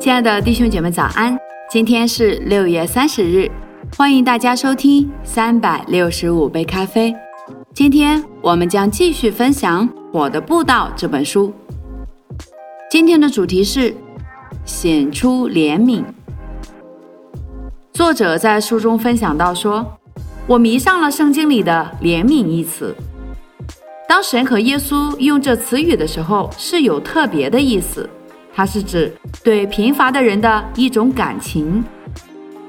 亲爱的弟兄姐妹，早安！今天是六月三十日，欢迎大家收听三百六十五杯咖啡。今天我们将继续分享《我的步道》这本书。今天的主题是显出怜悯。作者在书中分享到说：“我迷上了圣经里的‘怜悯’一词。当神和耶稣用这词语的时候，是有特别的意思。”它是指对贫乏的人的一种感情。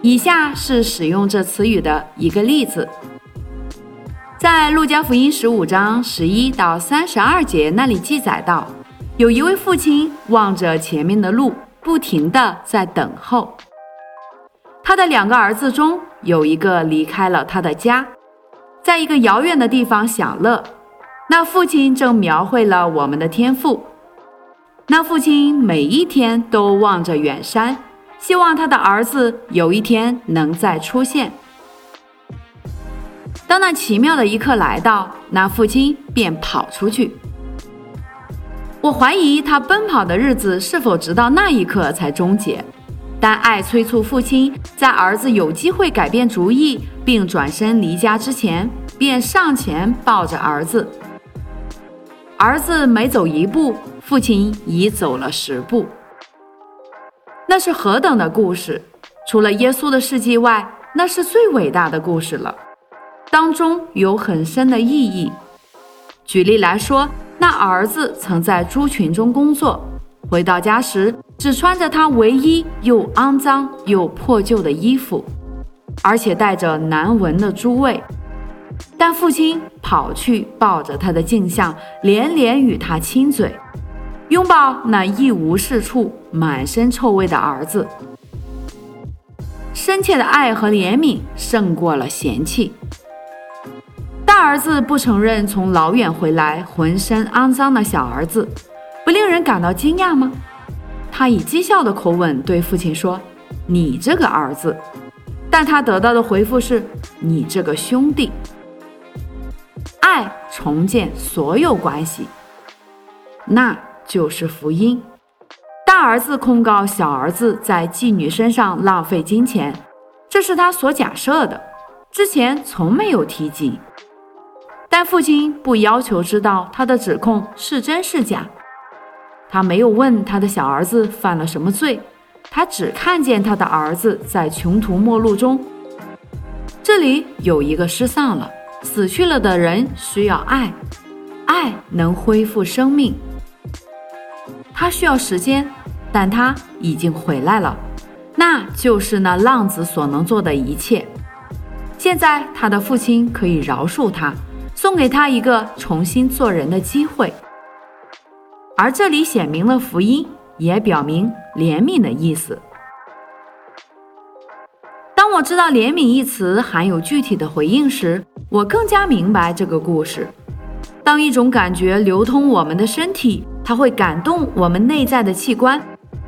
以下是使用这词语的一个例子，在路加福音十五章十一到三十二节那里记载到，有一位父亲望着前面的路，不停的在等候。他的两个儿子中有一个离开了他的家，在一个遥远的地方享乐。那父亲正描绘了我们的天赋。那父亲每一天都望着远山，希望他的儿子有一天能再出现。当那奇妙的一刻来到，那父亲便跑出去。我怀疑他奔跑的日子是否直到那一刻才终结，但爱催促父亲在儿子有机会改变主意并转身离家之前，便上前抱着儿子。儿子每走一步。父亲已走了十步，那是何等的故事！除了耶稣的事迹外，那是最伟大的故事了，当中有很深的意义。举例来说，那儿子曾在猪群中工作，回到家时只穿着他唯一又肮脏又破旧的衣服，而且带着难闻的猪味。但父亲跑去抱着他的镜像，连连与他亲嘴。拥抱那一无是处、满身臭味的儿子，深切的爱和怜悯胜过了嫌弃。大儿子不承认从老远回来、浑身肮脏的小儿子，不令人感到惊讶吗？他以讥笑的口吻对父亲说：“你这个儿子。”但他得到的回复是：“你这个兄弟。”爱重建所有关系，那。就是福音。大儿子控告小儿子在妓女身上浪费金钱，这是他所假设的，之前从没有提及。但父亲不要求知道他的指控是真是假，他没有问他的小儿子犯了什么罪，他只看见他的儿子在穷途末路中。这里有一个失丧了、死去了的人需要爱，爱能恢复生命。他需要时间，但他已经回来了，那就是那浪子所能做的一切。现在他的父亲可以饶恕他，送给他一个重新做人的机会。而这里显明了福音，也表明怜悯的意思。当我知道“怜悯”一词含有具体的回应时，我更加明白这个故事。当一种感觉流通我们的身体。它会感动我们内在的器官，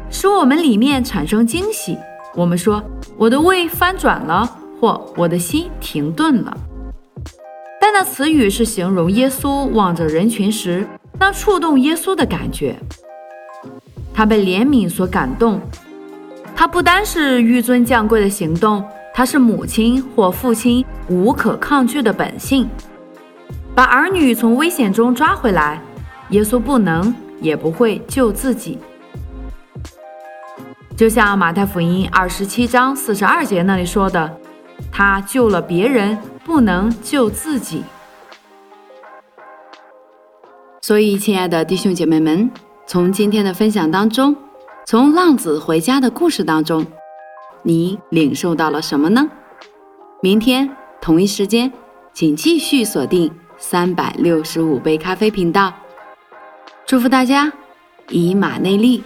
使我们里面产生惊喜。我们说我的胃翻转了，或我的心停顿了。但那词语是形容耶稣望着人群时那触动耶稣的感觉。他被怜悯所感动。他不单是纡尊降贵的行动，他是母亲或父亲无可抗拒的本性，把儿女从危险中抓回来。耶稣不能。也不会救自己，就像马太福音二十七章四十二节那里说的：“他救了别人，不能救自己。”所以，亲爱的弟兄姐妹们，从今天的分享当中，从浪子回家的故事当中，你领受到了什么呢？明天同一时间，请继续锁定三百六十五杯咖啡频道。祝福大家，以马内利。